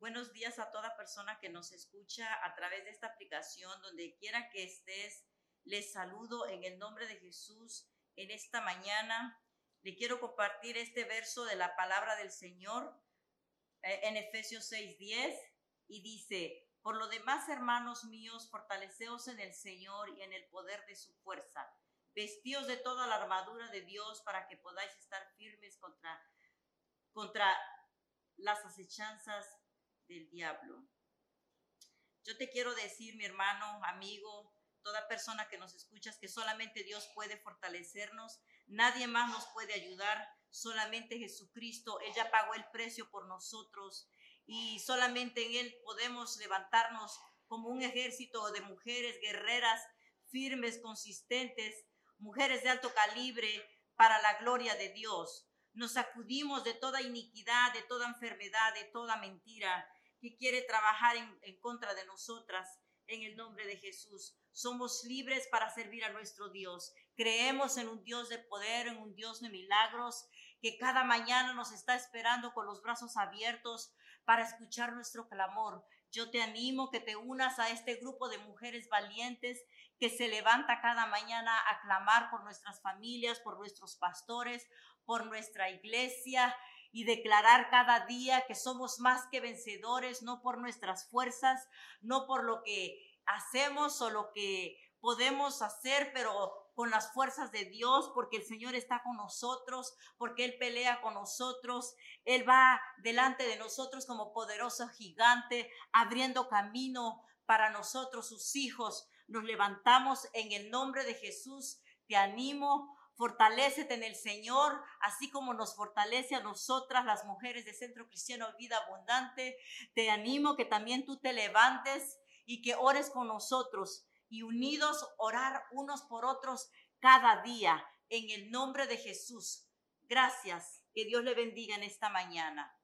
Buenos días a toda persona que nos escucha a través de esta aplicación, donde quiera que estés. Les saludo en el nombre de Jesús en esta mañana. Le quiero compartir este verso de la palabra del Señor eh, en Efesios 6:10 y dice, por lo demás, hermanos míos, fortaleceos en el Señor y en el poder de su fuerza. Vestíos de toda la armadura de Dios para que podáis estar firmes contra, contra las acechanzas del diablo. Yo te quiero decir, mi hermano, amigo, toda persona que nos escuchas, que solamente Dios puede fortalecernos, nadie más nos puede ayudar, solamente Jesucristo, ella pagó el precio por nosotros y solamente en Él podemos levantarnos como un ejército de mujeres guerreras, firmes, consistentes, mujeres de alto calibre para la gloria de Dios. Nos sacudimos de toda iniquidad, de toda enfermedad, de toda mentira que quiere trabajar en, contra de nosotras en el nombre de Jesús. Somos libres para servir a nuestro Dios. Creemos en un Dios de poder, en un Dios de milagros, que cada mañana nos está esperando con los brazos abiertos para escuchar nuestro clamor. Yo te animo que te unas a este grupo de mujeres valientes que se levanta cada mañana a clamar por nuestras familias, por nuestros pastores, por nuestra iglesia y declarar cada día que somos más que vencedores, no por nuestras fuerzas, no por lo que hacemos o lo que podemos hacer, pero con las fuerzas de Dios, porque el Señor está con nosotros, porque Él pelea con nosotros, Él va delante de nosotros como poderoso gigante, abriendo camino para nosotros, sus hijos. Nos levantamos en el nombre de Jesús. Te animo Fortalécete en el Señor, así como nos fortalece a nosotras, las mujeres de Centro Cristiano Vida Abundante. Te animo que también tú te levantes y que ores con nosotros y unidos orar unos por otros cada día en el nombre de Jesús. Gracias. Que Dios le bendiga en esta mañana.